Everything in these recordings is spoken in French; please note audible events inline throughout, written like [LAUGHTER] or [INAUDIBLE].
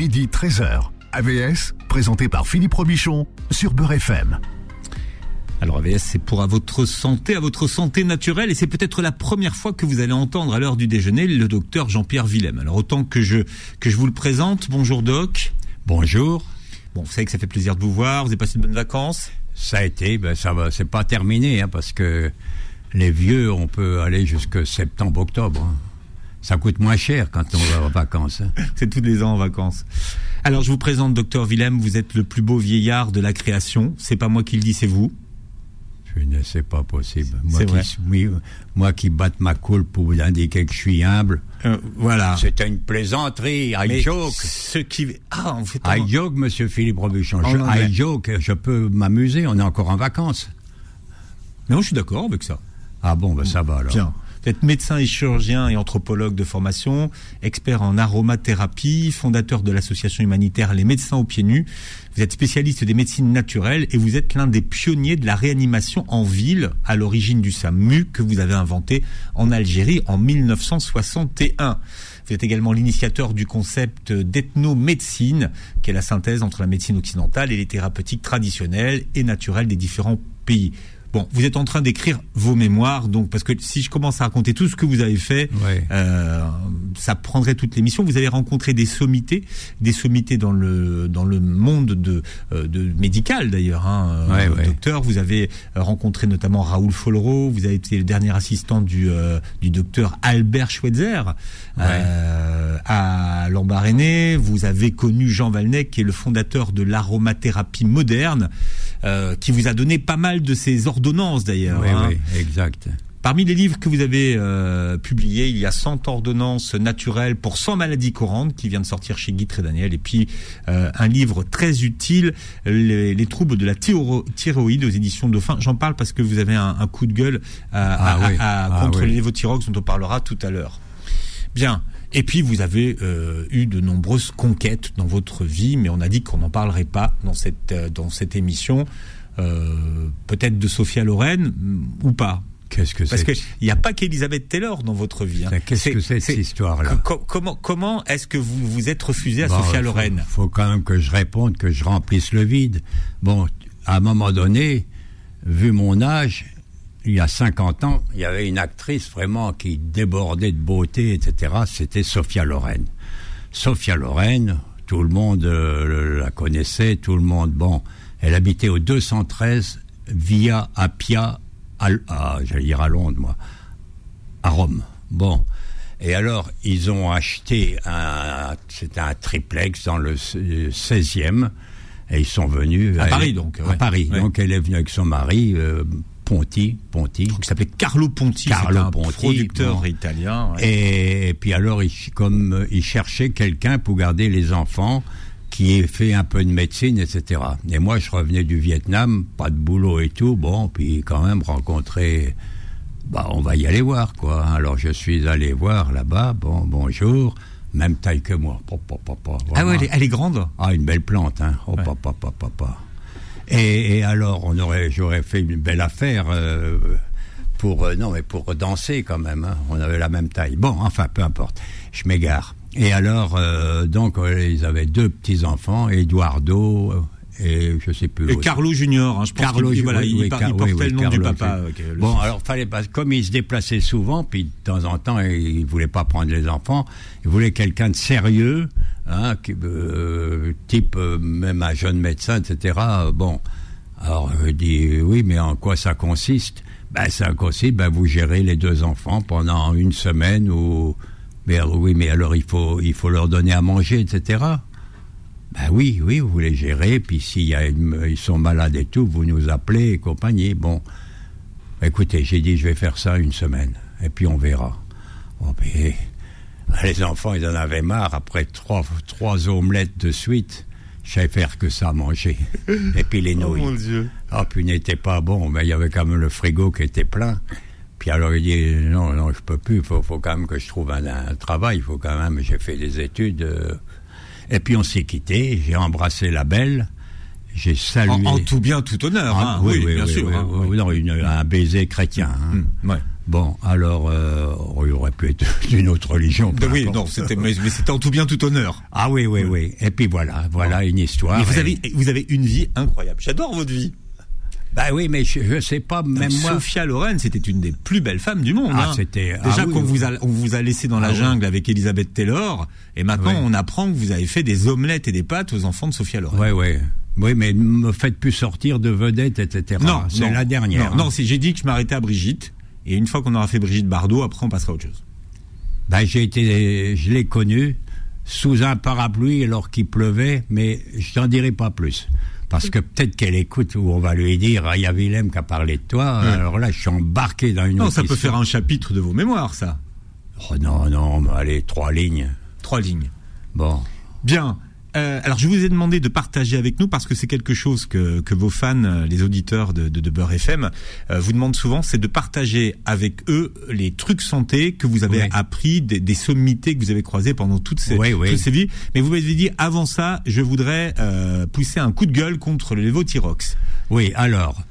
midi 13h. AVS, présenté par Philippe Robichon sur Beurre FM. Alors AVS, c'est pour à votre santé, à votre santé naturelle, et c'est peut-être la première fois que vous allez entendre à l'heure du déjeuner le docteur Jean-Pierre Willem. Alors autant que je que je vous le présente, bonjour doc. Bonjour. Bon, vous savez que ça fait plaisir de vous voir. Vous avez passé de bonnes vacances? Ça a été, ben ça va, c'est pas terminé, hein, parce que les vieux, on peut aller jusque septembre-octobre. Hein. Ça coûte moins cher quand on va en vacances. Hein. [LAUGHS] c'est tous les ans en vacances. Alors je vous présente docteur Willem. Vous êtes le plus beau vieillard de la création. C'est pas moi qui le dis, c'est vous. Je ne sais pas possible. Moi qui, oui, moi qui batte ma coule pour vous indiquer que je suis humble. Euh, voilà. C'était une plaisanterie. I joke. Ce qui, ah, on fait I joke, monsieur Philippe Robuchon. Je, I joke. Je peux m'amuser. On est encore en vacances. Non, je suis d'accord avec ça. Ah bon, ben ça va alors. Bien. Vous êtes médecin et chirurgien et anthropologue de formation, expert en aromathérapie, fondateur de l'association humanitaire Les Médecins aux Pieds Nus. Vous êtes spécialiste des médecines naturelles et vous êtes l'un des pionniers de la réanimation en ville à l'origine du SAMU que vous avez inventé en Algérie en 1961. Vous êtes également l'initiateur du concept d'ethnomédecine, qui est la synthèse entre la médecine occidentale et les thérapeutiques traditionnelles et naturelles des différents pays. Bon, vous êtes en train d'écrire vos mémoires, donc parce que si je commence à raconter tout ce que vous avez fait, euh, ça prendrait toute l'émission. Vous avez rencontré des sommités, des sommités dans le dans le monde de, euh, de médical d'ailleurs, hein, euh, docteur. Vous avez rencontré notamment Raoul Follereau. Vous avez été le dernier assistant du du docteur Albert Schweitzer à Lambaréné. Vous avez connu Jean Valnet, qui est le fondateur de l'aromathérapie moderne, qui vous a donné pas mal de ses ordonnances d'ailleurs. Oui, hein. oui, exact. Parmi les livres que vous avez euh, publiés, il y a 100 ordonnances naturelles pour 100 maladies courantes qui vient de sortir chez Guy Trédaniel et puis euh, un livre très utile, les, troubles de la thyroïde aux éditions Dauphin. J'en parle parce que vous avez un, coup de gueule à, ah, ah contre les dont on parlera tout à l'heure. Bien. Et puis vous avez euh, eu de nombreuses conquêtes dans votre vie, mais on a dit qu'on n'en parlerait pas dans cette dans cette émission. Euh, peut-être de Sophia Loren mm, ou pas? Qu'est-ce que c'est Parce qu'il n'y a pas qu'Elisabeth Taylor dans votre vie. Hein. Qu'est-ce que c'est cette histoire-là Comment, comment est-ce que vous vous êtes refusé à Sophia Loren? Il faut quand même que je réponde, que je remplisse le vide. Bon, à un moment donné, vu mon âge, il y a 50 ans, il y avait une actrice vraiment qui débordait de beauté, etc. C'était Sophia Loren. Sophia Loren, tout le monde euh, la connaissait, tout le monde, bon, elle habitait au 213 Via Appia, à, j'allais dire à Londres, moi, à Rome. Bon. Et alors, ils ont acheté un, c'était un triplex dans le 16e, et ils sont venus. À Paris, donc. À Paris. Donc, elle est venue avec son mari, euh, Ponti, Ponti. qui s'appelait Carlo Ponti, Carlo un Ponti, producteur italien. Et, puis alors, il, comme il cherchait quelqu'un pour garder les enfants, qui ait fait un peu de médecine, etc. Et moi, je revenais du Vietnam, pas de boulot et tout, bon, puis quand même rencontrer, bah, on va y aller voir, quoi. Alors, je suis allé voir là-bas, bon, bonjour, même taille que moi. ah ouais, elle est, grande? Ah, une belle plante, hein. Oh, papa, papa, papa. Et, alors, on aurait, j'aurais fait une belle affaire. Euh, pour euh, non mais pour danser quand même hein. on avait la même taille bon enfin peu importe je m'égare et alors, euh, donc, ils avaient deux petits-enfants, Eduardo euh, et je sais plus. Et Carlo Junior, hein, je pense Carlo, il, voilà, il, portait le nom du papa. bon, alors fallait pas, comme il se déplaçait souvent, puis de temps en temps, il voulait pas prendre les enfants, il voulait quelqu'un de sérieux, hein, euh, type même un jeune médecin, etc. Bon, alors je dis oui, mais en quoi ça consiste? Ben ça consiste, ben vous gérez les deux enfants pendant une semaine ou mais oui, mais alors il faut, il faut leur donner à manger, etc. Ben oui, oui, vous voulez gérer, puis s'il ils sont malades et tout, vous nous appelez et compagnie. Bon, écoutez, j'ai dit je vais faire ça une semaine, et puis on verra. Oh, ben, les enfants, ils en avaient marre après trois, trois omelettes de suite. Je savais faire que ça manger. [LAUGHS] Et puis les nouilles. Oh mon Dieu. Ah, puis n'était pas bon, mais il y avait quand même le frigo qui était plein. Puis alors il dit non, non, je peux plus, il faut, faut, quand même que je trouve un, travail, il faut quand même, j'ai fait des études. Euh. Et puis on s'est quitté, j'ai embrassé la belle, j'ai salué. En, tout bien, tout honneur, hein, oui, oui, bien sûr. Hein, non, un baiser chrétien. Hein. Mm, Bon, alors, euh, il aurait pu être [LAUGHS] d'une autre religion. oui, importe. non, c'était, mais, mais c'était en tout bien, tout honneur. Ah oui, oui, oui. Et puis voilà, voilà une histoire. Mais vous Et- avez, vous avez une vie incroyable. J'adore votre vie. Bah oui, mais je, je sais pas, même moi. Sophia Loren, c'était une des plus belles femmes du monde. Ah, hein. c'était- ah déjà oui, qu'on oui. vous a, on vous a laissé dans la Ah oui. jungle avec Elisabeth Taylor, et maintenant on apprend que vous avez fait des omelettes et des pâtes aux enfants de Sophia Loren. Ouais, ouais. Oui, mais ne me faites plus sortir de vedette, etc. Non, c'est la dernière. Non, hein. non, c'est- j'ai dit que je m'arrêtais à Brigitte, et une fois qu'on aura fait Brigitte Bardot, après on passera à autre chose. Ben, j'ai été, je l'ai connue sous un parapluie alors qu'il pleuvait, mais je t'en dirai pas plus. Parce que peut-être qu'elle écoute où on va lui dire, ah, il y a Willem qui a parlé de toi. Alors là, je suis embarqué dans une Non, autre ça peut histoire. faire un chapitre de vos mémoires, ça. Oh non, non, mais allez, trois lignes. Trois lignes. Bon. Bien. Euh, alors je vous ai demandé de partager avec nous parce que c'est quelque chose que, que vos fans, euh, les auditeurs de, de, de Beurre FM, euh, vous demandent souvent, c'est de partager avec eux les trucs santé que vous avez appris, des, des sommités que vous avez croisées pendant toutes ces, toutes vies. Mais vous m'avez dit, avant ça, je voudrais euh, pousser un coup de gueule contre le lévothyrox. Oui, alors,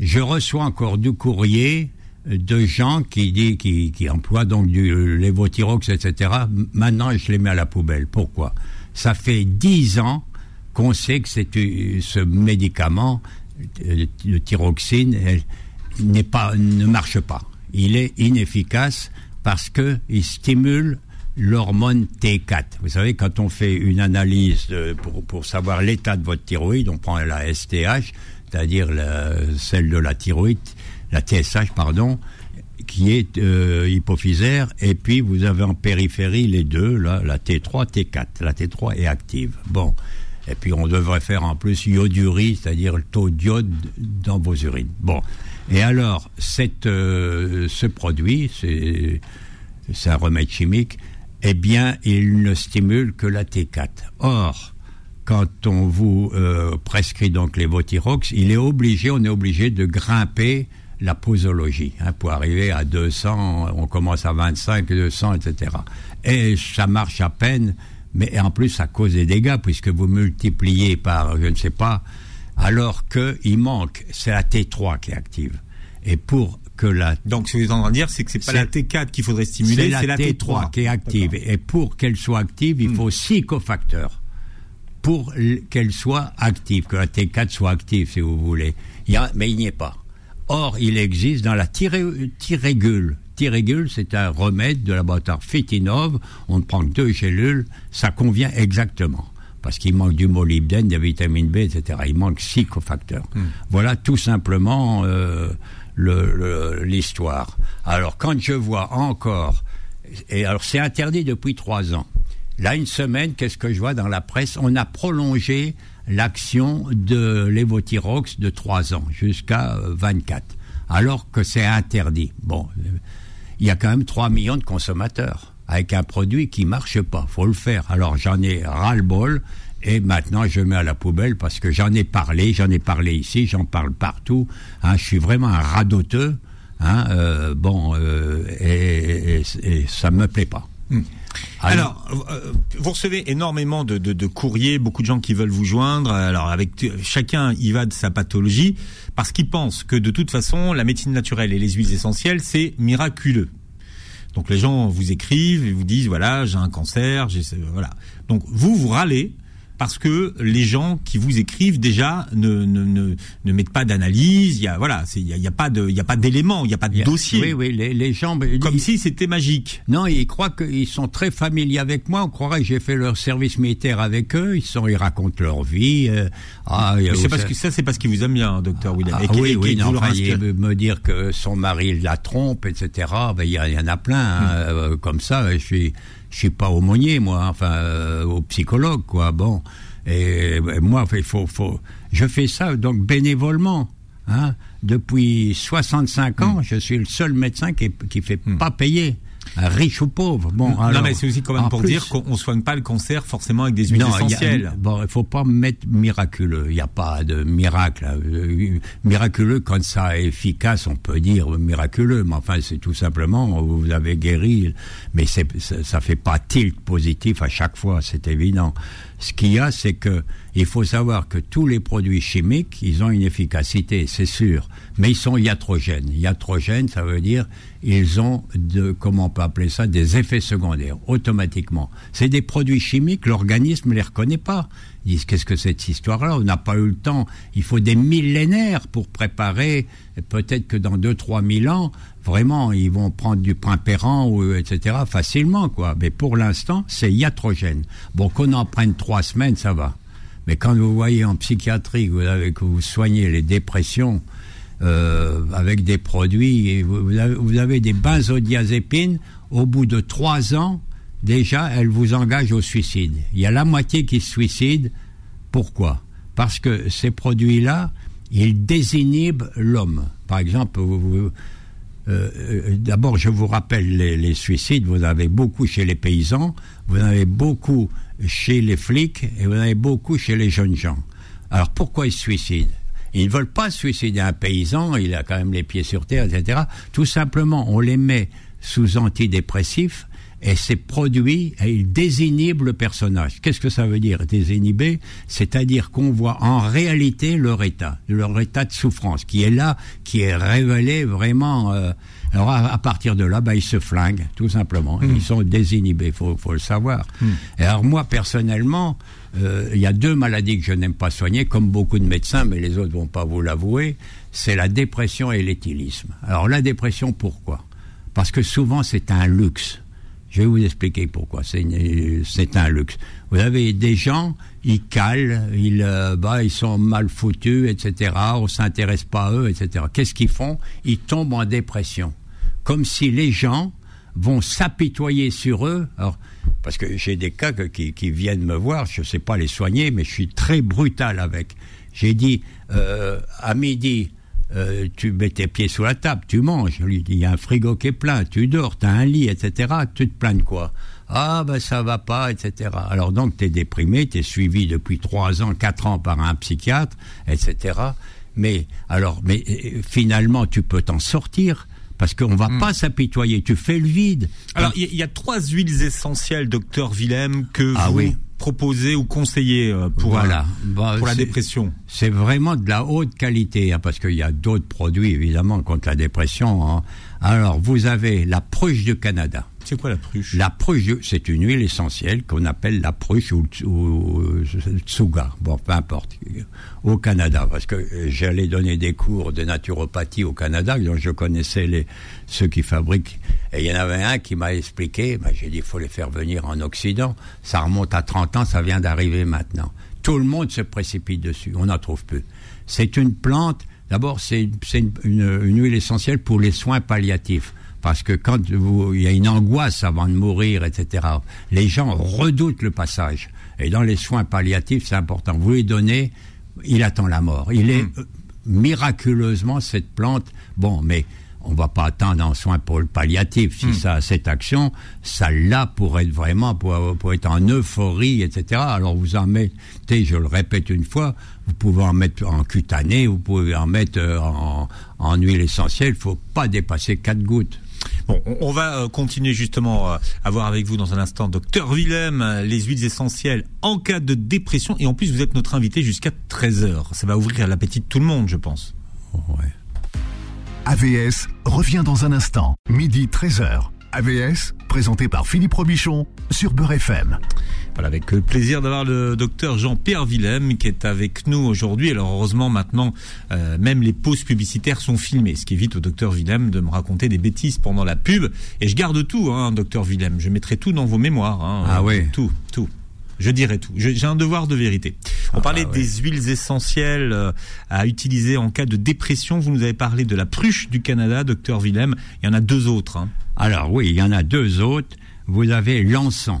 je reçois encore du courrier de gens qui dit, qui, qui emploient donc du lévothyrox, etc. Maintenant, je les mets à la poubelle. Pourquoi? Ça fait dix ans qu'on sait que euh, ce médicament, euh, le thyroxine, n'est pas, ne marche pas. Il est inefficace parce que il stimule l'hormone T4. Vous savez, quand on fait une analyse de- pour, pour savoir l'état de votre thyroïde, on prend la STH, c'est-à-dire celle de la thyroïde, la TSH, pardon, qui est euh, hypophysaire, et puis vous avez en périphérie les deux, là, la T3, T4. La T3 est active. Bon. Et puis on devrait faire en plus iodurie, c'est-à-dire le taux d'iode dans vos urines. Bon. Et alors, cette, euh, ce produit, c'est un remède chimique, eh bien, il ne stimule que la T4. Or, quand on vous euh, prescrit donc les Votirox, il est obligé, on est obligé de grimper la posologie hein, pour arriver à 200. On commence à 25, 200, etc. Et ça marche à peine, mais en plus ça cause des dégâts puisque vous multipliez par, je ne sais pas, alors qu'il manque, c'est la T3 qui est active. Et pour que la Donc ce que vous êtes en train de dire, c'est que c'est pas la T4 qu'il faudrait stimuler, c'est la, T3, qui est active. Et pour qu'elle soit active, il Hmm. faut six cofacteurs pour qu'elle soit active, que la T4 soit active, si vous voulez. Il y a, mais il n'y est pas. Or, il existe dans la thyrégule. Thyrégule, c'est un remède de laboratoire Fitinov. On ne prend que deux gélules, ça convient exactement. Parce qu'il manque du molybdène, de vitamine B, etc. Il manque six cofacteurs. Voilà tout simplement euh, le- le- l'histoire. Alors, quand je vois encore, et alors c'est interdit depuis trois ans. Là, une semaine, qu'est-ce que je vois dans la presse? On a prolongé l'action de l'évothyrox de 3 ans jusqu'à euh, 24, alors que c'est interdit. Bon, euh, il y a quand même 3 millions de consommateurs avec un produit qui marche pas. faut le faire. Alors j'en ai ras-le-bol et maintenant je mets à la poubelle parce que j'en ai parlé, j'en ai parlé ici, j'en parle partout. Hein, je suis vraiment un radoteux. Hein, euh, bon, euh, et, et- et ça me plaît pas. Alors, euh, vous recevez énormément de, de, de courriers, beaucoup de gens qui veulent vous joindre. Alors, avec chacun y va de sa pathologie, parce qu'ils pensent que de toute façon, la médecine naturelle et les huiles essentielles, c'est miraculeux. Donc, les gens vous écrivent et vous disent voilà, j'ai un cancer, j'ai voilà. Donc, vous vous râlez parce que les gens qui vous écrivent déjà ne ne ne, ne mettent pas d'analyse. Il y a voilà, il y a, il y a pas de il y a pas d'éléments, il y a pas de y a- dossier. Oui, oui, les, les gens. Comme ils- si c'était magique. Non, ils croient qu'ils sont très familiers avec moi. On croirait que j'ai fait leur service militaire avec eux. Ils sont, ils racontent leur vie. euh, ah, y c'est parce que ça, c'est parce qu'il vous aime bien, docteur Willem. Ah, Et oui, et oui, non, enfin, me dire que son mari la trompe, etc. Ben, il y, a- il y en a plein, hein, Hmm. euh, comme ça. Je suis, je suis pas aumônier, moi, enfin, euh, au psychologue, quoi. Bon, et moi, il faut, faut, je fais ça donc bénévolement. Hein. Depuis 65 Hmm. ans, je suis le seul médecin qui, qui fait pas payer, riche ou pauvre. Bon, non, alors, mais c'est aussi quand même pour plus- dire qu'on on soigne pas le cancer forcément avec des huiles non, il y a- essentielles. bon, il faut pas mettre miraculeux. Il n'y a pas de miracle. Euh, Miraculeux, quand ça est efficace, on peut dire miraculeux. Mais enfin, c'est tout simplement, vous avez guéri. Mais c'est, ça, ça fait pas tilt positif à chaque fois, c'est évident. Ce qu'il y a, c'est que il faut savoir que tous les produits chimiques, ils ont une efficacité, c'est sûr. Mais ils sont iatrogènes. Iatrogènes, ça veut dire ils ont de, comment on appeler ça, des effets secondaires, automatiquement. C'est des produits chimiques, l'organisme les reconnaît pas. Ils disent, qu'est-ce que cette histoire-là? On n'a pas eu le temps. Il faut des millénaires pour préparer. Peut-être que dans deux, trois mille ans, vraiment, ils vont prendre du primpérant, ou, etc., facilement, quoi. Mais pour l'instant, c'est iatrogène. Bon, qu'on en prenne trois semaines, ça va. Mais quand vous voyez en psychiatrie que vous, avez, que vous soignez les dépressions, euh, avec des produits. vous, avez, vous, avez, des benzodiazépines. Au bout de trois ans, déjà, elles vous engagent au suicide. Il y a la moitié qui se suicide. Pourquoi? Parce que ces produits-là, ils désinhibent l'homme. Par exemple, vous, euh, d'abord, je vous rappelle les, les, suicides. Vous en avez beaucoup chez les paysans, vous en avez beaucoup chez les flics et vous en avez beaucoup chez les jeunes gens. Alors pourquoi ils se suicident? Ils ne veulent pas suicider un paysan, il a quand même les pieds sur terre, etc. Tout simplement, on les met sous antidépressifs et ces produits, ils désinhibent le personnage. Qu'est-ce que ça veut dire désinhiber? C'est-à-dire qu'on voit en réalité leur état, leur état de souffrance, qui est là, qui est révélé vraiment. Euh, alors à, partir de là, bah, ils se flinguent, tout simplement. Ils sont désinhibés, faut, faut le savoir. Et alors moi personnellement, euh, il y a deux maladies que je n'aime pas soigner, comme beaucoup de médecins, mais les autres vont pas vous l'avouer. C'est la dépression et l'éthylisme. Alors la dépression, pourquoi? Parce que souvent c'est un luxe. Je vais vous expliquer pourquoi. C'est un luxe. Vous avez des gens, ils calent, ils, euh, bah, ils sont mal foutus, etc. On s'intéresse pas à eux, etc. Qu'est-ce qu'ils font? Ils tombent en dépression. Comme si les gens vont s'apitoyer sur eux. Alors, parce que j'ai des cas qui, viennent me voir, je ne sais pas les soigner, mais je suis très brutal avec. J'ai dit, euh, à midi, euh, tu mets tes pieds sous la table, tu manges. Il y a un frigo qui est plein, tu dors, tu as un lit, etc. Tu te plains de quoi Ah, ben ça va pas, etc. Alors donc, tu es déprimé, tu es suivi depuis trois ans, quatre ans par un psychiatre, etc. Mais, alors, mais euh, finalement, tu peux t'en sortir parce qu'on va hmm. pas s'apitoyer. Tu fais le vide. Alors, il y, a trois huiles essentielles, docteur Willem, que ah vous proposez ou conseillez euh, pour, voilà. Bah, pour la dépression. C'est vraiment de la haute qualité, hein, parce qu'il y a d'autres produits, évidemment, contre la dépression. Hein. Alors, vous avez la pruche du Canada. C'est quoi la pruche? La pruche, c'est une huile essentielle qu'on appelle la pruche ou, ou, tsuga, bon, peu importe, au Canada, parce que j'allais donner des cours de naturopathie au Canada, donc je connaissais les, ceux qui fabriquent, et il y en avait un qui m'a expliqué, ben, j'ai dit, il faut les faire venir en Occident, ça remonte à 30 ans, ça vient d'arriver maintenant. Tout le monde se précipite dessus, on n'en trouve plus. C'est une plante, d'abord c'est une huile essentielle pour les soins palliatifs parce que quand il y a une angoisse avant de mourir, etc., les gens redoutent le passage. Et dans les soins palliatifs, c'est important. Vous lui donnez, il attend la mort. Il est hmm. miraculeusement cette plante. Bon, mais on va pas attendre un soin pour le palliatif. Si hmm. ça a cette action, ça l'a pour être vraiment, pour, pour, être en euphorie, etc. Alors vous en mettez, je le répète une fois, vous pouvez en mettre en cutané, vous pouvez en mettre euh, en, en huile essentielle. Il faut pas dépasser quatre gouttes. Bon, on va euh, continuer justement euh, à voir avec vous dans un instant, docteur Willem, euh, les huiles essentielles en cas de dépression. Et en plus, vous êtes notre invité jusqu'à 13h. Ça va ouvrir l'appétit de tout le monde, je pense. Ouais. AVS revient dans un instant, midi 13h. AVS, présenté par Philippe Robichon sur Beurre FM. Voilà, avec plaisir d'avoir le docteur Jean-Pierre Willem qui est avec nous aujourd'hui. Alors heureusement maintenant, euh, même les pauses publicitaires sont filmées, ce qui évite au docteur Willem de me raconter des bêtises pendant la pub. Et je garde tout, hein, docteur Willem. Je mettrai tout dans vos mémoires. Hein, ah oui. Tout, tout. Je dirai tout. J'ai un devoir de vérité. On ah parlait bah des huiles essentielles euh, à utiliser en cas de dépression. Vous nous avez parlé de la pruche du Canada, docteur Willem. Il y en a deux autres. Hein. Alors oui, il y en a deux autres. Vous avez l'encens.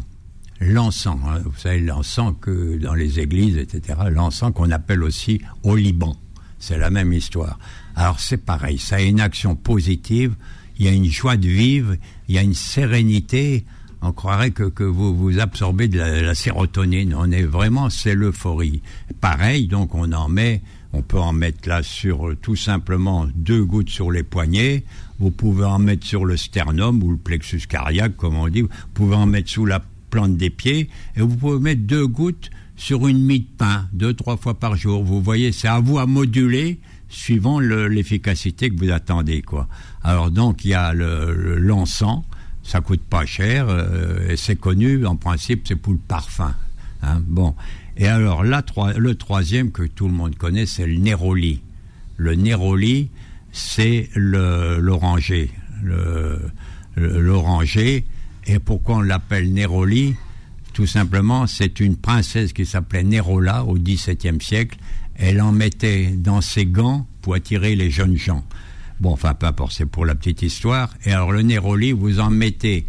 L'encens, hein. vous savez, l'encens que dans les églises, etc., l'encens qu'on appelle aussi au Liban. C'est la même histoire. Alors c'est pareil, ça a une action positive, il y a une joie de vivre, il y a une sérénité. On croirait que, que vous, vous absorbez de la, la sérotonine. On est vraiment, c'est l'euphorie. Pareil, donc on en met, on peut en mettre là sur tout simplement deux gouttes sur les poignets. Vous pouvez en mettre sur le sternum ou le plexus cardiaque, comme on dit. Vous pouvez en mettre sous la plante des pieds et vous pouvez mettre deux gouttes sur une mie de pain, deux, trois fois par jour. Vous voyez, c'est à vous à moduler suivant l'efficacité que vous attendez, quoi. Alors donc il y a le l'encens, ça coûte pas cher euh, et c'est connu. En principe, c'est pour le parfum. Hein, bon. Et alors le troisième que tout le monde connaît, c'est le néroli. Le néroli, c'est l'oranger. L'oranger. Et pourquoi on l'appelle néroli? Tout simplement, c'est une princesse qui s'appelait Nérola au XVIIe siècle. Elle en mettait dans ses gants pour attirer les jeunes gens. Bon, enfin, peu importe, c'est pour la petite histoire. Et alors, le néroli, vous en mettez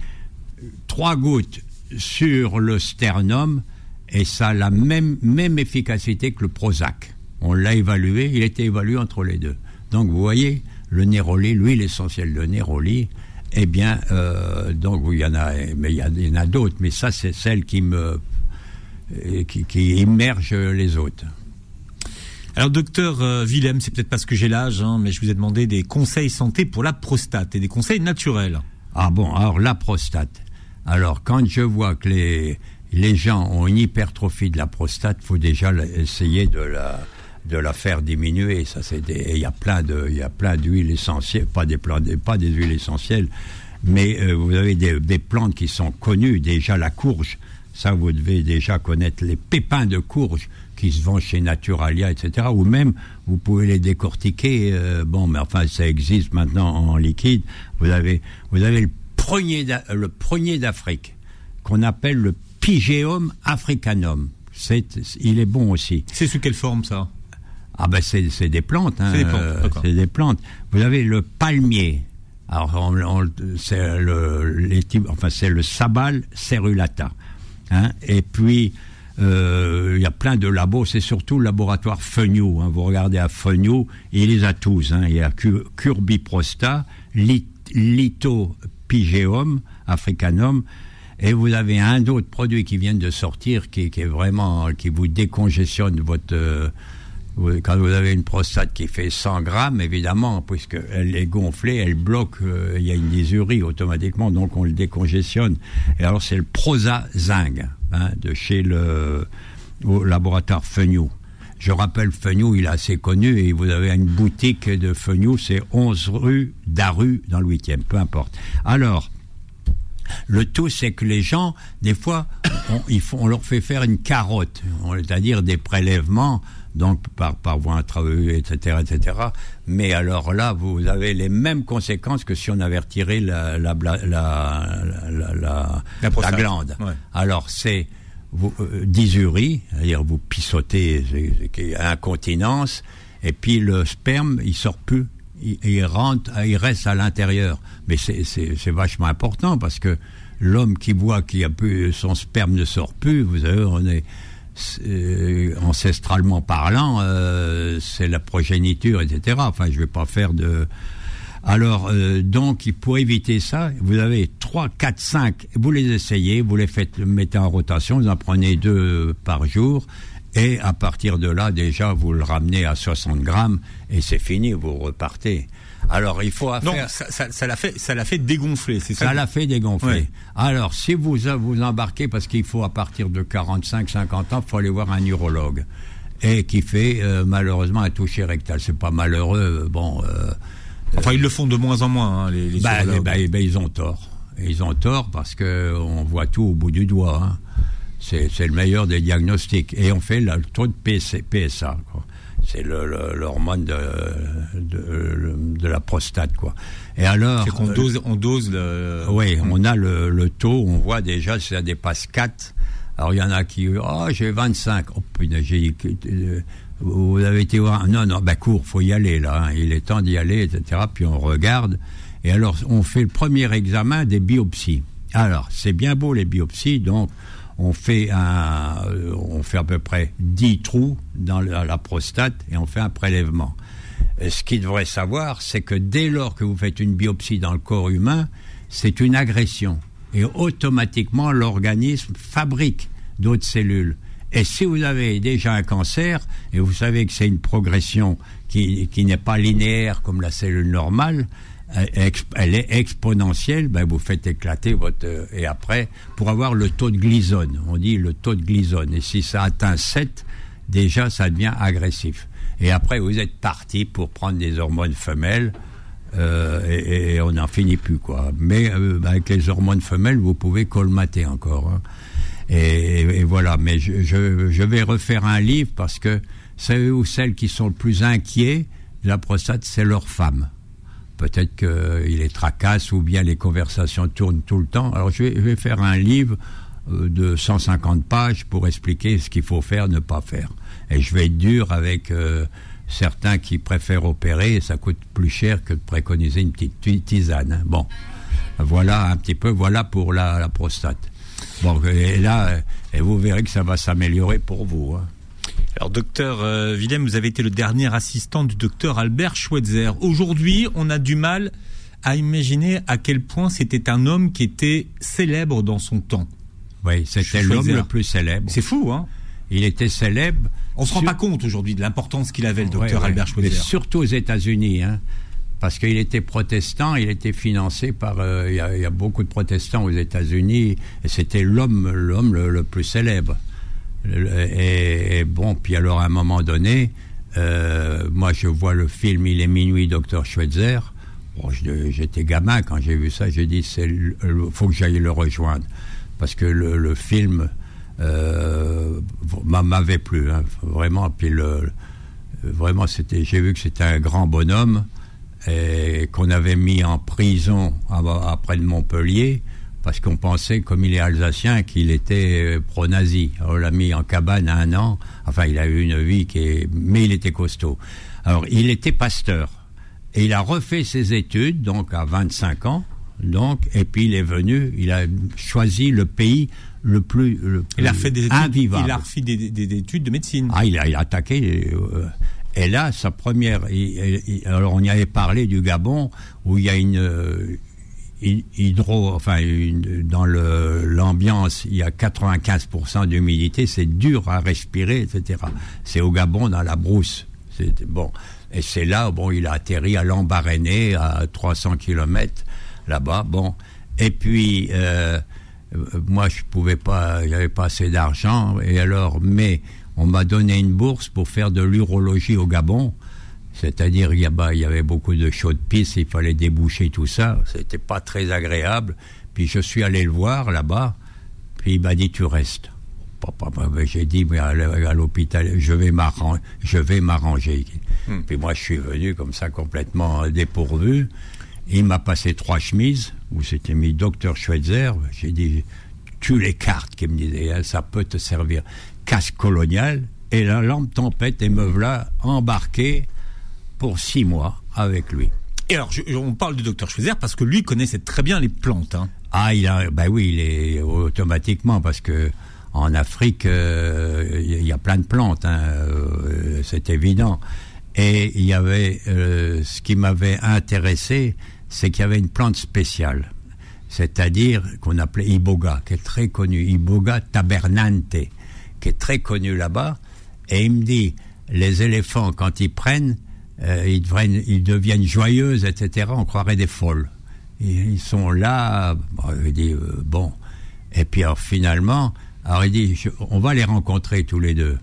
trois gouttes sur le sternum et ça a la même, même efficacité que le Prozac. On l'a évalué, il était évalué entre les deux. Donc, vous voyez, le néroli, l'huile essentielle de néroli, eh bien, euh, donc, il y en a, mais il y, en a d'autres, mais ça, c'est celle qui me, qui, qui immerge les autres. Alors, docteur euh, Willem, c'est peut-être parce que j'ai l'âge, hein, mais je vous ai demandé des conseils santé pour la prostate et des conseils naturels. Ah bon, alors la prostate. Alors, quand je vois que les, les gens ont une hypertrophie de la prostate, faut déjà essayer de la de la faire diminuer. Ça, c'est il y a plein de, il y a plein d'huiles essentielles, pas des pas des huiles essentielles, mais euh, vous avez des, des, plantes qui sont connues. Déjà la courge, ça vous devez déjà connaître les pépins de courge qui se vendent chez Naturalia, etc. Ou même, vous pouvez les décortiquer. Euh, bon, mais enfin, ça existe maintenant en liquide. Vous avez, vous avez le premier, le d'Afrique qu'on appelle le Pygeum africanum. C'est, il est bon aussi. C'est sous quelle forme ça? Ah ben c'est, des plantes. Hein, c'est des plantes. Euh, c'est des plantes. Vous avez le palmier. Alors c'est le, les enfin c'est le sabal cerulata. Hein, et puis euh, il y a plein de labos, c'est surtout le laboratoire Fenio. Hein. Vous regardez à Fenio, il les a tous. Hein. Il y a Curbiprosta, Lithopigeum, Africanum, et vous avez un autre produit qui vient de sortir qui, est vraiment, qui vous décongestionne votre... Euh, quand vous avez une prostate qui fait 100 grammes, évidemment, puisqu'elle est gonflée, elle bloque, euh, il y a une dysurie automatiquement, donc on le décongestionne. Et alors c'est le Prozazinc. Hein, de chez le laboratoire Fenio. Je rappelle, Fenio, il est assez connu et vous avez une boutique de Fenio, c'est 11 rue d'Aru dans le 8e, peu importe. Alors, le tout, c'est que les gens, des fois, on, on leur fait faire une carotte, c'est-à-dire des prélèvements, donc par, par voie intraveineuse, etc., etc. Mais alors là, vous avez les mêmes conséquences que si on avait retiré la, la, la, la, la glande. Alors c'est vous, euh, dysurie, c'est-à-dire vous pissotez, incontinence, et puis le sperme, il sort plus, il, rentre, il reste à l'intérieur. Mais c'est vachement important parce que l'homme qui voit qu'il a plus, son sperme ne sort plus, vous savez, on est ancestralement parlant, euh, c'est la progéniture, etc. Enfin, je vais pas faire de. Alors, euh, donc, pour éviter ça, vous avez 3, 4, 5, vous les essayez, vous les faites, mettez en rotation, vous en prenez deux par jour, et à partir de là, déjà, vous le ramenez à 60 grammes, et c'est fini, vous repartez. Alors il faut Non, ça, ça, l'a fait, ça l'a fait dégonfler, c'est ça. Ça l'a fait dégonfler. Alors si vous vous embarquez parce qu'il faut à partir de 45-50 ans, il faut aller voir un urologue et qui fait euh, malheureusement un toucher rectal. C'est pas malheureux, euh, bon. Euh, enfin, ils le font de moins en moins, hein, les, les bah, bah, bah, ils ont tort. Ils ont tort parce que on voit tout au bout du doigt. Hein. C'est le meilleur des diagnostics et on fait le taux de PSA. Quoi c'est l'hormone de, de, la prostate, quoi. Et alors. C'est qu'on dose, on dose le. Oui, on a le, taux, on voit déjà si ça dépasse 4. Alors il y en a qui, oh, j'ai 25. Oh, putain, j'ai. Euh, vous avez été voir. Non, non, ben court, faut y aller, là. Hein. Il est temps d'y aller, etc. Puis on regarde. Et alors, on fait le premier examen des biopsies. Alors, c'est bien beau les biopsies, donc on fait un, euh, on fait à peu près 10 trous dans la, prostate et on fait un prélèvement. ce qu'il devrait savoir, c'est que dès lors que vous faites une biopsie dans le corps humain, c'est une agression. Et automatiquement, l'organisme fabrique d'autres cellules. Et si vous avez déjà un cancer, et vous savez que c'est une progression qui, qui n'est pas linéaire comme la cellule normale, elle est exponentielle, ben vous faites éclater votre euh, et après pour avoir le taux de glisone, on dit le taux de glisone et si ça atteint 7, déjà ça devient agressif. Et après, vous êtes parti pour prendre des hormones femelles. Euh, et, on n'en finit plus quoi. Mais euh, avec les hormones femelles, vous pouvez colmater encore. Hein. Et, voilà. Mais je, vais refaire un livre parce que ceux ou celles qui sont le plus inquiets de la prostate, c'est leur femme. Peut-être qu'il les tracasse ou bien les conversations tournent tout le temps. Alors je vais, je vais faire un livre euh, de 150 pages pour expliquer ce qu'il faut faire, ne pas faire. Et je vais être dur avec euh, certains qui préfèrent opérer et ça coûte plus cher que de préconiser une petite tisane. Hein. Bon, voilà un petit peu, voilà pour la, prostate. Bon, et là, et vous verrez que ça va s'améliorer pour vous. Hein. Alors, docteur euh, Willem, vous avez été le dernier assistant du docteur Albert Schweitzer. Aujourd'hui, on a du mal à imaginer à quel point c'était un homme qui était célèbre dans son temps. Oui, c'était l'homme le plus célèbre. C'est fou, hein Il était célèbre. On ne se rend pas compte aujourd'hui de l'importance qu'il avait, le docteur Albert Schweitzer. surtout aux États-Unis, hein, parce qu'il était protestant, il était financé par. Euh, il y, a beaucoup de protestants aux États-Unis, et c'était l'homme, l'homme le, plus célèbre. Et, bon, puis alors à un moment donné, euh, moi je vois le film Il est minuit, docteur Schweitzer. Bon, j'étais gamin quand j'ai vu ça, j'ai dit, il faut que j'aille le rejoindre parce que le, film euh, m'avait plu, hein, vraiment. Puis le, vraiment, c'était, j'ai vu que c'était un grand bonhomme et qu'on avait mis en prison après de Montpellier parce qu'on pensait, comme il est alsacien, qu'il était pro-nazi. On l'a mis en cabane un an. Enfin, il a eu une vie qui est... Mais il était costaud. Alors, il était pasteur. Et il a refait ses études, donc à 25 ans. Donc, et puis il est venu, il a choisi le pays le plus, il a fait des études, Il a refait des, études de médecine. Ah, il a, il a attaqué. Euh, et là, sa première. alors, on y avait parlé du Gabon, où il y a une. Hydro, enfin, dans l'ambiance, il y a 95% d'humidité, c'est dur à respirer, etc. C'est au Gabon, dans la brousse. Bon. Et c'est là, bon, il a atterri à Lambaréné, à 300 kilomètres là-bas. Bon, et puis euh, moi je pouvais pas, j'avais pas assez d'argent, et alors, mais on m'a donné une bourse pour faire de l'urologie au Gabon. C'est-à-dire, il y, avait beaucoup de chaudes pistes, il fallait déboucher tout ça. C'était pas très agréable. Puis je suis allé le voir là-bas, puis il m'a dit Tu restes. J'ai dit, mais à l'hôpital, je vais m'arranger. Hmm. Puis moi, je suis venu comme ça complètement dépourvu. Il m'a passé trois chemises où c'était mis docteur Schweitzer. J'ai dit, tu les cartes, qui me disait, hein, ça peut te servir. Casse colonial. Et la lampe tempête et me voilà embarqué pour six mois avec lui. Et alors, on parle du docteur Schweitzer parce que lui connaissait très bien les plantes. Hein. Ah, il a, ben oui, il est automatiquement parce que en Afrique, euh, il y a plein de plantes, hein, euh, c'est évident. Et il y avait euh, ce qui m'avait intéressé, c'est qu'il y avait une plante spéciale, c'est-à-dire qu'on appelait iboga, qui est très connu, iboga tabernante, qui est très connu là-bas. Et il me dit, les éléphants, quand ils prennent, euh, ils, deviennent, ils, deviennent, joyeux, etc. On croirait des folles. ils sont là, bon, il dit, euh, bon. Et puis alors, finalement, alors il dit, on va les rencontrer tous les deux.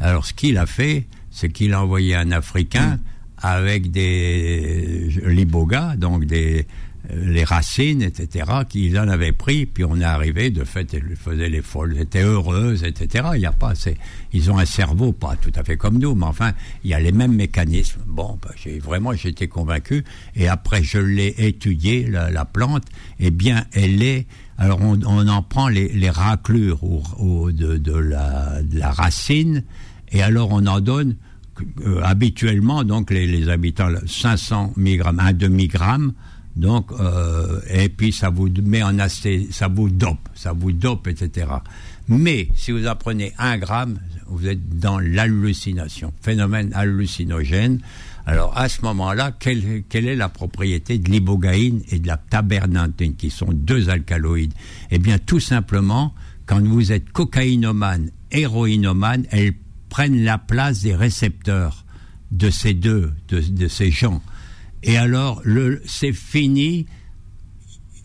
Alors ce qu'il a fait, c'est qu'il a envoyé un Africain avec des l'iboga, donc des les racines, etc., qu'ils en avaient pris, puis on est arrivé, de fait, ils faisaient les folles, elles étaient heureuses, etc. Il y a pas, ils ont un cerveau pas tout à fait comme nous, mais enfin, il y a les mêmes mécanismes. Bon, ben, j'ai vraiment, j'étais convaincu, et après, je l'ai étudié, la, plante, eh bien, elle est, alors on, en prend les, les raclures de, de, la, la racine, et alors on en donne euh, habituellement, donc les, habitants, 500 mg, un demi-gramme, donc, euh, et puis ça vous met en assez, ça vous dope, ça vous dope, etc. Mais si vous apprenez un gramme, vous êtes dans l'hallucination, phénomène hallucinogène. Alors à ce moment-là, quelle, quelle, est la propriété de l'ibogaïne et de la tabernantine, qui sont deux alcaloïdes? Eh bien, tout simplement, quand vous êtes cocaïnomane, héroïnomane, elles prennent la place des récepteurs de ces deux, de, ces gens. Et alors, c'est fini,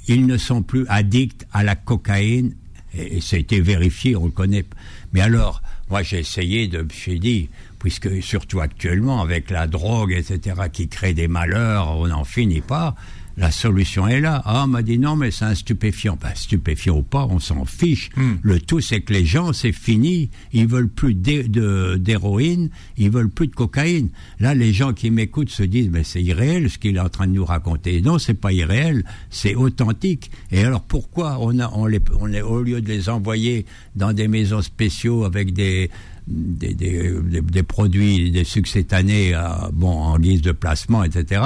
ils ne sont plus addicts à la cocaïne, et, ça a été vérifié, on le connaît. Mais alors, moi j'ai essayé de, j'ai dit, puisque surtout actuellement avec la drogue, etc., qui crée des malheurs, on n'en finit pas. La solution est là. Ah, on m'a dit non, mais c'est un stupéfiant. Ben, stupéfiant ou pas, on s'en fiche. Hmm. Le tout, c'est que les gens, c'est fini. Ils veulent plus d'héroïne, ils veulent plus de cocaïne. Là, les gens qui m'écoutent se disent, mais c'est irréel ce qu'il est en train de nous raconter. Non, c'est pas irréel, c'est authentique. Et alors, pourquoi on a, on les, on est, au lieu de les envoyer dans des maisons spéciaux avec des, des, des, des- des produits, des succétanés, euh, bon, en guise de placement, etc.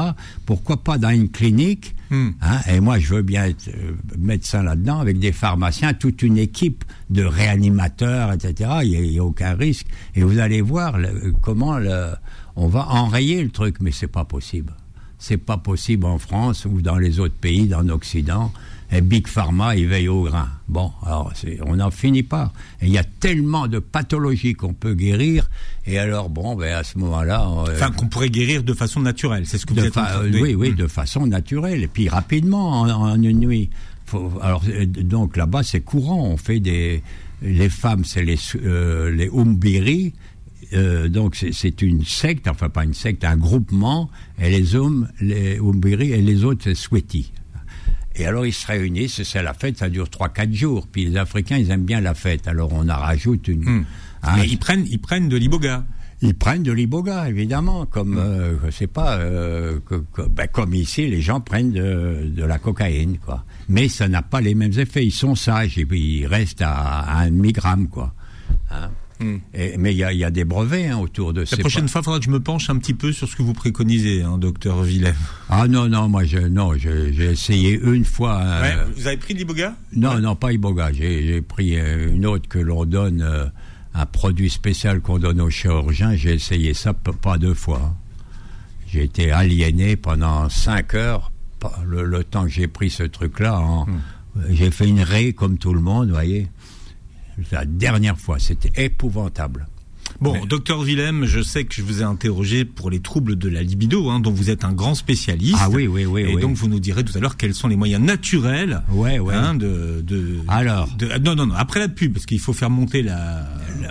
Pourquoi pas dans une clinique Hmm. hein, Et moi, je veux bien être euh, médecin là-dedans, avec des pharmaciens, toute une équipe de réanimateurs, etc. Il n'y a, aucun risque. Et vous allez voir le- comment le- on va enrayer le truc, mais c'est pas possible. C'est pas possible en France ou dans les autres pays, dans l'Occident. Et Big Pharma, il veille au grain. Bon, alors on n'en finit pas. Il y a tellement de pathologies qu'on peut guérir. Et alors, bon, ben à ce moment-là, on- Enfin, qu'on pourrait guérir de façon naturelle. C'est ce que vous êtes en train de- oui, oui, Hmm. de façon naturelle et puis rapidement en, en une nuit. Faut- alors euh, donc là-bas c'est courant. On fait des les femmes c'est les euh, les umbiri. Euh, donc c'est- c'est une secte, enfin pas une secte, un groupement. Et les hommes, les umbiri et les autres c'est sweti. Et alors ils se réunissent, c'est la fête, ça dure 3-4 jours. Puis les Africains, ils aiment bien la fête. Alors on en rajoute une. Hmm. hein, Mais ils prennent, ils prennent de l'iboga. ils prennent de l'iboga, évidemment, comme euh, je sais pas, euh, que- que- ben, comme ici, les gens prennent de, de la cocaïne, quoi. Mais ça n'a pas les mêmes effets. Ils sont sages et puis ils restent à, à un demi-gramme, quoi. Hein. Hmm. Et- mais il y a, il y a des brevets hein, autour de La ces. prochaine fois, il faudra que je me penche un petit peu sur ce que vous préconisez, hein, docteur Willem. Ah non non, moi je non, j'ai essayé une fois. euh, vous avez pris de l'iboga? Non, non, pas Iboga. J'ai pris euh, une autre que l'on donne, euh, un produit spécial qu'on donne aux chirurgiens. J'ai essayé ça pas deux fois. J'ai été aliéné pendant cinq heures. Le, le temps que j'ai pris ce truc-là, en- j'ai fait une raie comme tout le monde, vous voyez. La dernière fois, c'était épouvantable. Bon, Mais- docteur Willem, je sais que je vous ai interrogé pour les troubles de la libido, hein, dont vous êtes un grand spécialiste. Ah oui, oui, oui, Et oui. donc vous nous direz tout à l'heure quels sont les moyens naturels Ouais, ouais. hein, de, de. Alors de- non, non, non. Après la pub, parce qu'il faut faire monter la.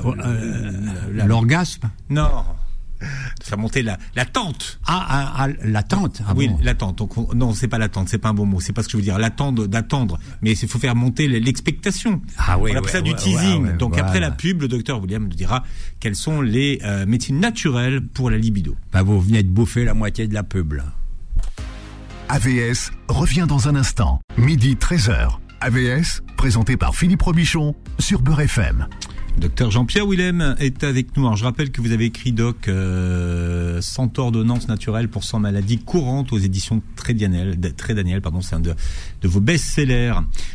euh, la- la- L'orgasme? Non. Faire monter la, la tente. Ah, ah, ah, l'attente. Ah oui, bon. l'attente. Donc on- non, c'est pas l'attente, c'est pas un bon mot. C'est pas ce que je veux dire. L'attendre, d'attendre. Mais il faut faire monter l'expectation. Ah oui, on appelle ouais, ça du teasing. ouais, ouais, Donc après la pub, le docteur William nous dira quelles sont les euh, médecines naturelles pour la libido. Ben, vous venez de bouffer la moitié de la pub, là. AVS revient dans un instant. Midi 13h. AVS, présenté par Philippe Robichon sur Beurre FM. Docteur Jean-Pierre Willem est avec nous. Alors, je rappelle que vous avez écrit Doc euh, 100 ordonnances naturelles pour 100 maladies courantes aux éditions Très Daniel. Très Daniel, pardon, c'est un de, de vos best-sellers.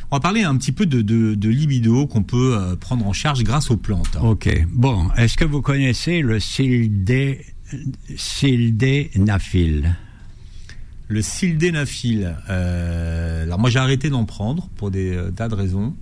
On va parler un petit peu de, de, de libido qu'on peut euh, prendre en charge grâce aux plantes. Ok. Bon, est-ce que vous connaissez le sildé, sildénaphile Le sildenafil. Euh, alors moi j'ai arrêté d'en prendre pour des euh, tas de raisons.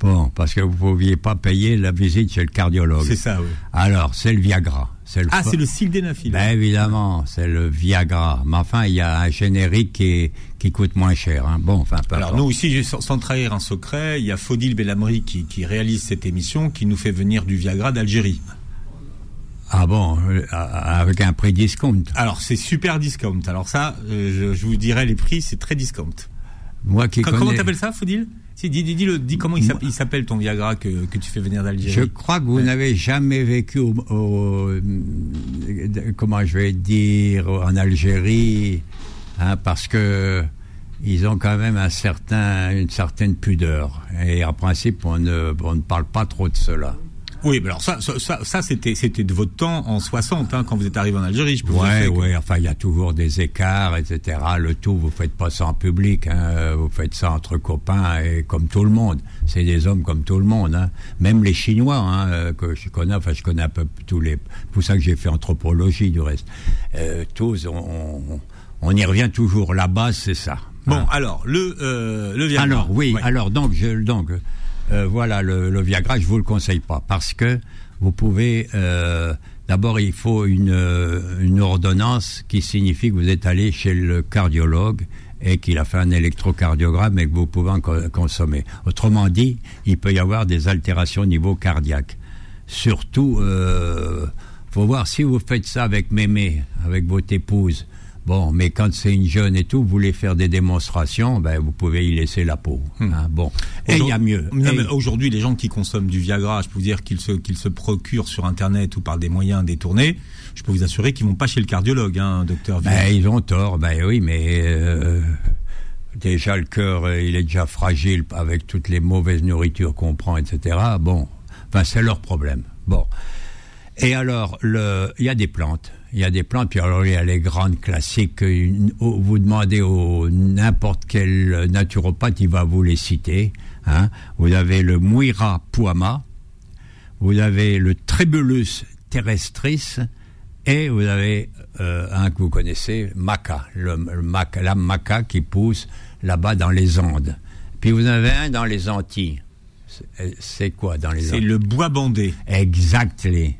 Bon, parce que vous ne pouviez pas payer la visite chez le cardiologue. C'est ça, oui. Alors, c'est le Viagra. C'est le Ah, c'est le sildenafil. Ben évidemment, c'est le Viagra. Mais enfin, il y a un générique qui, qui coûte moins cher. hein. Bon, enfin, peu Alors nous ici, sans, sans trahir un secret, il y a Faudil Bellamri qui, qui réalise cette émission, qui nous fait venir du Viagra d'Algérie. Ah bon, euh, avec un prix discount. Alors c'est super discount. Alors ça, euh, je, je vous dirai les prix, c'est très discount. Moi qui Co- Comment connais- t'appelles ça, Faudil? Si, dis, dis, dis, le- dis comment il s'appelle- il s'appelle ton Viagra que, que tu fais venir Je d'Algérie. crois que vous n'avez jamais vécu au, au- euh, comment je vais dire en Algérie, hein, parce que ils ont quand même un certain, une certaine pudeur. Et en principe, on ne, on ne parle pas trop de cela. Oui, mais alors ça, ça, ça, ça, c'était, c'était de votre temps en 60, hein, quand vous êtes arrivé en Algérie. Je peux vous Ouais, que- ouais. Enfin, il y a toujours des écarts, etc. Le tout, vous faites pas ça en public. Hein, vous faites ça entre copains et comme tout le monde. C'est des hommes comme tout le monde. Hein. Même les Chinois hein, que je connais. Enfin, je connais un peu tous les. C'est pour ça que j'ai fait anthropologie du reste. Euh, tous, on, on, y revient toujours. La base, c'est ça. Bon, alors le euh, le. Alors oui, Ouais. alors donc je donc euh, voilà le, Viagra, je vous le conseille pas parce que vous pouvez euh, d'abord il faut une euh, une ordonnance qui signifie que vous êtes allé chez le cardiologue et qu'il a fait un électrocardiogramme et que vous pouvez en co- consommer. Autrement dit, il peut y avoir des altérations au niveau cardiaque. surtout, euh, faut voir si vous faites ça avec mémé, avec votre épouse. Bon, mais quand c'est une jeune et tout, vous voulez faire des démonstrations, ben vous pouvez y laisser la peau. Hmm. hein. bon, et il y a mieux. Et- Aujourd'hui, les gens qui consomment du Viagra, je peux vous dire qu'ils se, qu'ils se procurent sur Internet ou par des moyens détournés. Je peux vous assurer qu'ils vont pas chez le cardiologue, hein, docteur. Ben, ils ont tort, ben oui, mais euh, déjà le cœur, euh, il est déjà fragile avec toutes les mauvaises nourritures qu'on prend, etc. Bon, enfin c'est leur problème. Bon. Et alors, il y a des plantes. Il y a des plantes, puis alors il y a les grandes classiques. Une- vous demandez au n'importe quel naturopathe, il va vous les citer. Hein. Vous avez le Muira puama, vous avez le Tribulus terrestris, et vous avez euh, un que vous connaissez, maca, le, le maca, la maca qui pousse là-bas dans les Andes. Puis vous avez un dans les Antilles. C'est- C'est quoi dans les C'est Andes? le bois bandé. Exactly.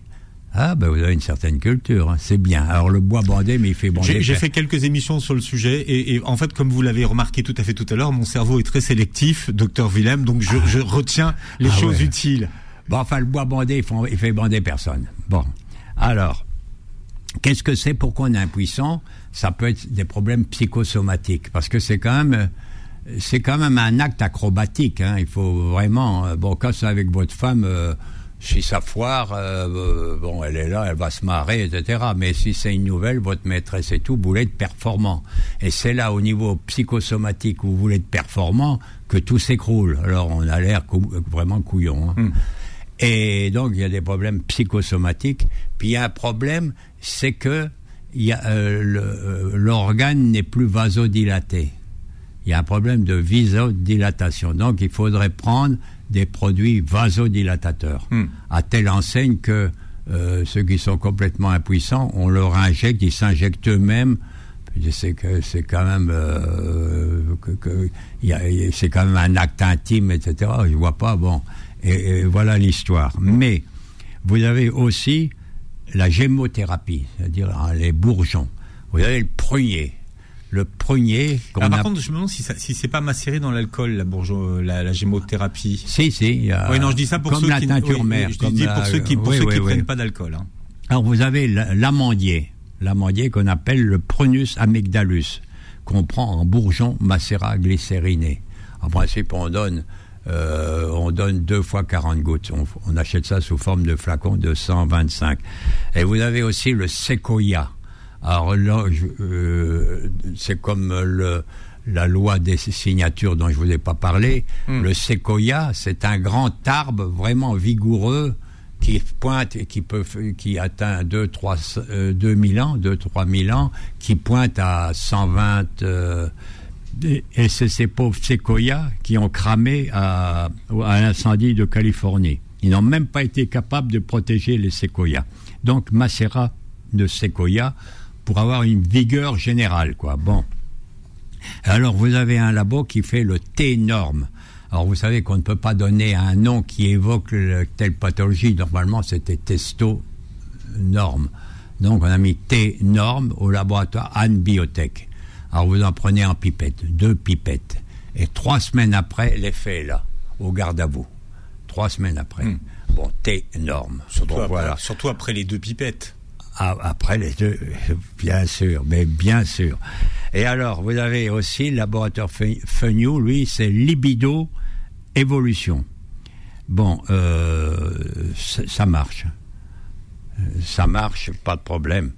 Ah, ben vous avez une certaine culture, hein. c'est bien. Alors le bois bandé, mais il fait bander. J'ai fait quelques émissions sur le sujet et, et en fait, comme vous l'avez remarqué tout à fait tout à l'heure, mon cerveau est très sélectif, docteur Willem, donc je, je retiens les Ah choses ouais. utiles. Bon, enfin, le bois bandé, il, fait bander personne. Bon. Alors, qu'est-ce que c'est Pourquoi on est impuissant? Ça peut être des problèmes psychosomatiques. Parce que c'est quand même. C'est quand même un acte acrobatique. Hein. Il faut vraiment. euh, Bon, quand c'est avec votre femme, euh, si ça foire, euh, bon, elle est là, elle va se marrer, etc. Mais si c'est une nouvelle, votre maîtresse et tout, vous voulez être performant. Et c'est là, au niveau psychosomatique, où vous voulez être performant, que tout s'écroule. Alors, on a l'air cou- vraiment couillon. hein. Et donc, il y a des problèmes psychosomatiques. Puis, il y a un problème, c'est que euh, euh, l'organe n'est plus vasodilaté. Il y a un problème de vasodilatation. Donc, il faudrait prendre des produits vasodilatateurs. Hmm. À telle enseigne que euh, ceux qui sont complètement impuissants, on leur injecte, ils s'injectent eux-mêmes. Je sais que c'est quand même, euh, que- c'est quand même un acte intime, etc. Je vois pas, bon. Et, et voilà l'histoire. Mais vous avez aussi la gémothérapie, c'est-à-dire hein, les bourgeons. Vous avez le prunier. Le prunier qu'on par a- contre, je me demande si, ça- si c'est pas macéré dans l'alcool, la, bourgeois, la, la gémothérapie. Si, si. a- oui, non, je dis ça pour comme ceux la qui teinture oui, mère. Je comme dis la- pour ceux qui, oui, oui, oui. prennent pas d'alcool. hein. Alors vous avez l'amandier, l'amandier qu'on appelle le Prunus amygdalus, qu'on prend en bourgeon macérat glycériné. En principe, on donne, euh, on donne deux fois 40 gouttes. On, on achète ça sous forme de flacon de 125. Et vous avez aussi le séquoia. Euh, c'est comme le, la loi des signatures dont je vous ai pas parlé. Le séquoia, c'est un grand arbre vraiment vigoureux qui pointe et qui peut qui atteint 2 3 euh, 2000 ans 2 3000 ans qui pointe à 120 euh, et et c'est ces pauvres séquoias qui ont cramé à, à l'incendie de Californie. Ils n'ont même pas été capables de protéger les séquoias. Donc macérat de séquoia pour avoir une vigueur générale quoi. Bon. Alors vous avez un labo qui fait le T norme. Alors vous savez qu'on ne peut pas donner un nom qui évoque le- telle pathologie. Normalement c'était testo norme. Donc on a mis T norme au laboratoire Anne Biotech. Alors vous en prenez en pipette, deux pipettes. Et trois semaines après, l'effet est là, au garde à vous. Trois semaines après. Bon, T norme. Surtout, Bon, après, voilà. surtout après les deux pipettes. Ah, après les deux, [LAUGHS] bien sûr, mais bien sûr. Et alors, vous avez aussi le laboratoire Fe- Fenio, lui, c'est libido évolution. Bon, euh, ça marche. Euh, Ça marche, pas de problème.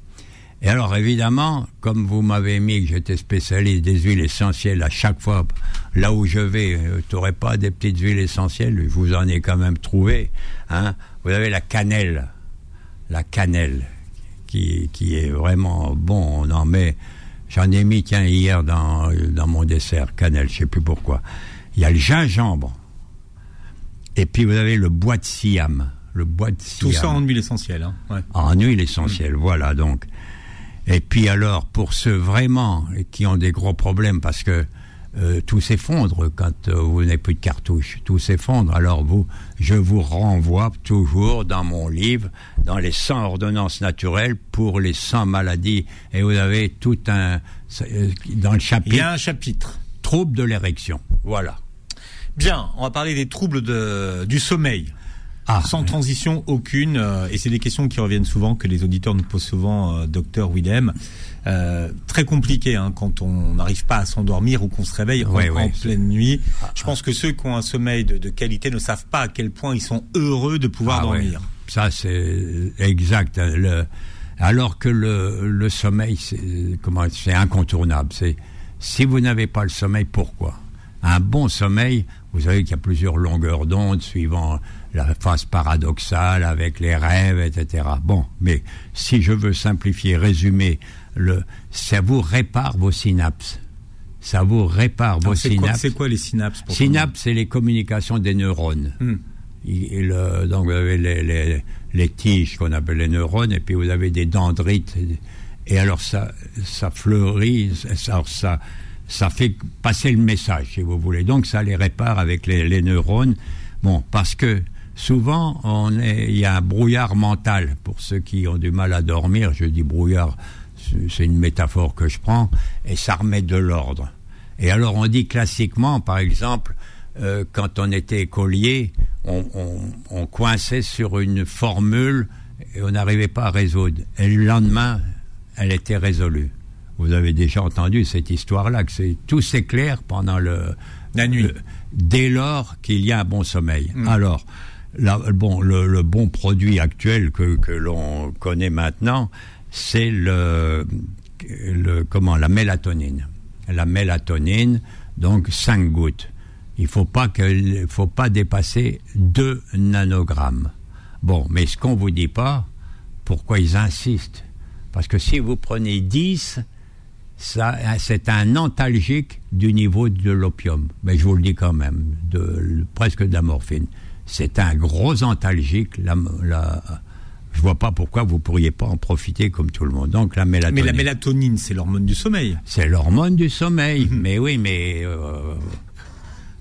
Et alors, évidemment, comme vous m'avez mis que j'étais spécialiste des huiles essentielles à chaque fois, là où je vais, tu n'aurais pas des petites huiles essentielles, je vous en ai quand même trouvé. Hein. Vous avez la cannelle, la cannelle, qui, qui est vraiment bon. On en met, j'en ai mis, tiens, hier dans, dans mon dessert, cannelle, je sais plus pourquoi. Il y a le gingembre. Et puis vous avez le bois de siam. Le bois de siam. Tout ça en huile essentielle. Hein. Ouais. En huile essentielle, voilà donc. Et puis alors, pour ceux vraiment qui ont des gros problèmes, parce que euh, tout s'effondre quand euh, vous n'avez plus de cartouches, tout s'effondre. Alors vous, je vous renvoie toujours dans mon livre, dans les 100 ordonnances naturelles pour les 100 maladies. Et vous avez tout un, euh, dans le Il y chapitre, a un chapitre. trouble de l'érection. Voilà. Bien, on va parler des troubles de, du sommeil. Ah, sans ouais. transition aucune. euh, et c'est des questions qui reviennent souvent, que les auditeurs nous posent souvent, euh, docteur Willem. Euh, très compliqué hein, quand on n'arrive pas à s'endormir ou qu'on se réveille en- Ouais, en, ouais. pleine nuit. Je pense que ceux qui ont un sommeil de, de qualité ne savent pas à quel point ils sont heureux de pouvoir Ah dormir. Ça, c'est exact. Le- alors que le, le sommeil, c'est incontournable. C'est si vous n'avez pas le sommeil, pourquoi? Un bon sommeil, vous savez qu'il y a plusieurs longueurs d'onde suivant la phase paradoxale avec les rêves, etc. Bon, mais si je veux simplifier, résumer, le, ça vous répare vos synapses. Ça vous répare vos Alors, C'est quoi, synapses. c'est quoi les synapses pour Synapses, c'est les communications des neurones. Hmm. Il, euh, donc vous avez les, les, les tiges qu'on appelle les neurones, et puis vous avez des dendrites. Et alors ça, ça fleurit, ça, ça, ça fait passer le message, si vous voulez. Donc ça les répare avec les, les neurones. Bon, parce que souvent, on est, il y a un brouillard mental pour ceux qui ont du mal à dormir. Je dis brouillard, c'est- une métaphore que je prends, et ça remet de l'ordre. Et alors on dit classiquement, par exemple, euh, quand on était écolier, on, on- on coinçait sur une formule et on n'arrivait pas à résoudre. Et le lendemain, elle était résolue. Vous avez déjà entendu cette histoire-là, que c'est tout s'éclaire pendant le La nuit. le- dès lors qu'il y a un bon sommeil. Mm. Alors, le, bon produit actuel que, l'on connaît maintenant, c'est le, comment la mélatonine. La mélatonine, donc 5 gouttes. Il que, faut pas dépasser 2 nanogrammes. Bon, mais ce qu'on vous dit pas, pourquoi ils insistent? Parce que si vous prenez 10, ça, c'est un antalgique du niveau de l'opium. Mais je vous le dis quand même, presque de la morphine. C'est un gros antalgique. La, la, je vois pas pourquoi vous pourriez pas en profiter comme tout le monde. Donc la Mais mélatonine. la mélatonine, c'est l'hormone du sommeil. C'est l'hormone du sommeil. Mais oui, mais euh,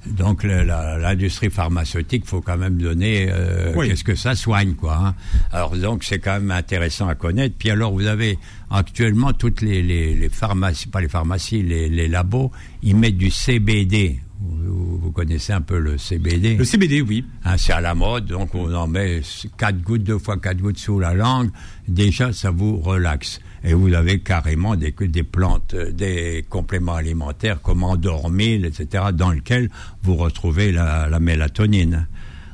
donc l'industrie pharmaceutique, faut quand même donner euh, Oui. qu'est-ce que ça soigne, quoi. hein. Alors donc c'est quand même intéressant à connaître. Puis alors vous avez actuellement toutes les, les, les pharmacies, pas les pharmacies, les, les labos, ils mettent du CBD. Vous, vous connaissez un peu le CBD Le CBD, oui. Hein, c'est à la mode, donc on en met quatre gouttes, deux fois quatre gouttes sous la langue. Déjà, ça vous relaxe. Et vous avez carrément des, des plantes, euh, des compléments alimentaires comme Endormil, etc., dans lesquels vous retrouvez la, la mélatonine.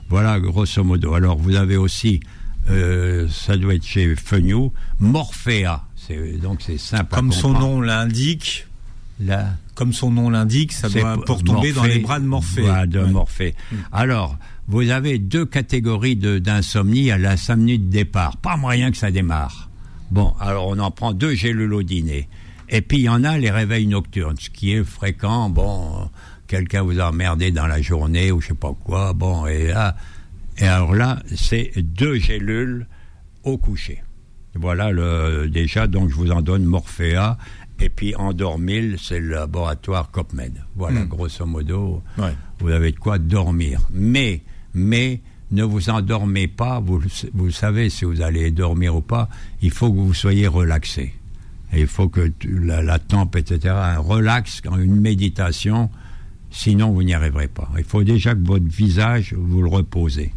Voilà, grosso modo. Alors, vous avez aussi, euh, ça doit être chez Fenou, Morphea. Donc, c'est simple à Comme son nom l'indique, Comme son nom l'indique, ça doit pour tomber dans les bras de Morphée. Voilà, de Ouais. Morphée. Alors, vous avez deux catégories de- d'insomnie à l'insomnie de départ. Pas moyen que ça démarre. Bon, alors on en prend deux gélules au dîner. Et puis il y en a les réveils nocturnes, ce qui est fréquent. Bon, quelqu'un vous a emmerdé dans la journée ou je sais pas quoi. Bon, et là, et alors là, c'est deux gélules au coucher. Voilà le déjà, donc je vous en donne Morphea. Et puis Endormil, c'est le laboratoire Copmed. Voilà, Hmm. grosso modo, Ouais. vous avez de quoi dormir. Mais, mais, ne vous endormez pas, vous, vous savez si vous allez dormir ou pas, il faut que vous soyez relaxé. Et il faut que tu- la, la tempe, etc., un relax, une méditation, sinon vous n'y arriverez pas. Il faut déjà que votre visage, vous le reposez.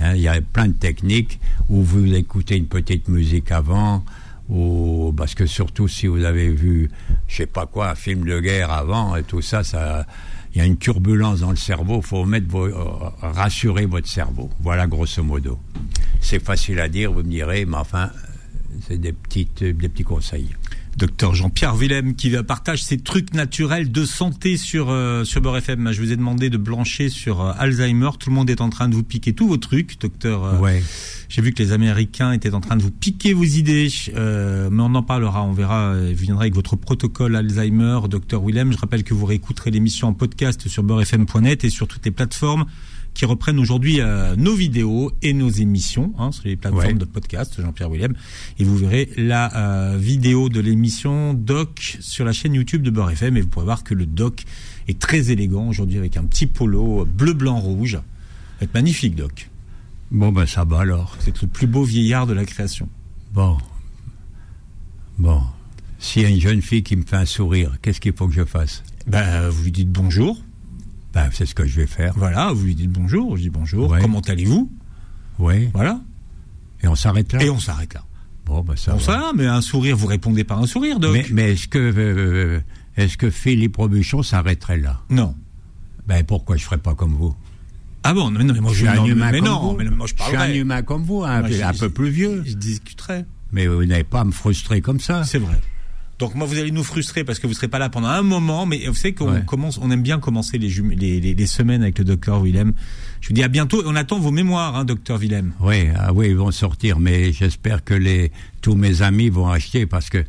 Hein, il y a plein de techniques où vous écoutez une petite musique avant, ou parce que surtout si vous avez vu, je sais pas quoi, un film de guerre avant et tout ça, ça, il y a une turbulence dans le cerveau. Il faut mettre vos, euh, rassurer votre cerveau. Voilà grosso modo. C'est facile à dire, vous me direz, mais enfin, c'est des petites, des petits conseils. Docteur Jean-Pierre Willem qui partage ses trucs naturels de santé sur euh, sur Beurre FM. Je vous ai demandé de blancher sur euh, Alzheimer. Tout le monde est en train de vous piquer tous vos trucs, docteur. euh, Ouais. J'ai vu que les Américains étaient en train de vous piquer vos idées, euh, mais on en parlera, on verra. Vous viendrez avec votre protocole Alzheimer, docteur Willem. Je rappelle que vous réécouterez l'émission en podcast sur beurrefm.net et sur toutes les plateformes qui reprennent aujourd'hui euh, nos vidéos et nos émissions hein, sur les plateformes Ouais. de podcast, Jean-Pierre Willem. Et vous verrez la euh, vidéo de l'émission Doc sur la chaîne YouTube de Beurre FM. Et vous pourrez voir que le Doc est très élégant aujourd'hui avec un petit polo bleu, blanc, rouge. C'est magnifique, Doc. Bon, ben ça va alors. C'est le plus beau vieillard de la création. Bon. Bon. S'il y a une jeune fille qui me fait un sourire, qu'est-ce qu'il faut que je fasse? Ben, vous lui dites bonjour. Ben, c'est ce que je vais faire. Voilà, vous lui dites bonjour. Je dis bonjour. Ouais. Comment allez-vous? Oui. Voilà. Et on s'arrête là Et on s'arrête là. Bon, bah, ça Bon, va. ça, mais un sourire, vous répondez par un sourire, Doc. Mais, mais est-ce que, euh, est-ce que Philippe Robuchon s'arrêterait là? Non. Ben pourquoi je ferais pas comme vous? Ah bon, mais non, mais moi Je suis un non, humain mais comme non, vous. mais moi je Je suis un humain comme vous, un, Moi, peu- je- un peu plus vieux. Je discuterai. Mais vous n'avez pas à me frustrer comme ça. C'est vrai. Donc moi vous allez nous frustrer parce que vous serez pas là pendant un moment, mais vous savez qu'on Ouais. commence, on aime bien commencer les, jum- les, les, les semaines avec le docteur Willem. Je vous dis à bientôt. et On attend vos mémoires, hein, docteur Willem. Oui, ah oui, ils vont sortir, mais j'espère que les, tous mes amis vont acheter parce que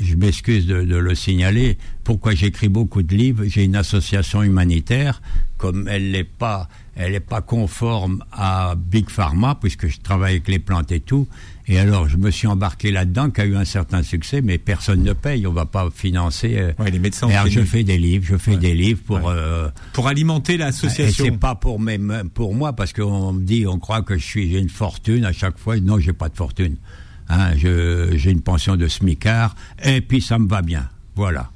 je m'excuse de, de le signaler. Pourquoi j'écris beaucoup de livres? J'ai une association humanitaire, comme elle n'est pas, elle n'est pas conforme à Big Pharma puisque je travaille avec les plantes et tout. Et alors, je me suis embarqué là-dedans, qui a eu un certain succès, mais personne ne paye. On va pas financer. euh, Ouais, les médecins. et alors, je fais des livres, je fais Ouais. des livres pour. Ouais. euh, pour alimenter et l'association. c'est pas pour mes, pour moi parce qu'on me dit, on croit que je suis, j'ai une fortune à chaque fois. Non, j'ai pas de fortune. Hein, j'ai une pension de smicard et puis ça me va bien. Voilà.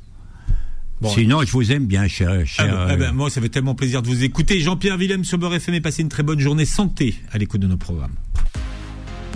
Bon. Sinon, je vous aime bien, cher. Ah cher ben, ah ben, euh, moi, ça fait tellement plaisir de vous écouter. Jean-Pierre Willem sur Beurre FM et passez une très bonne journée santé à l'écoute de nos programmes.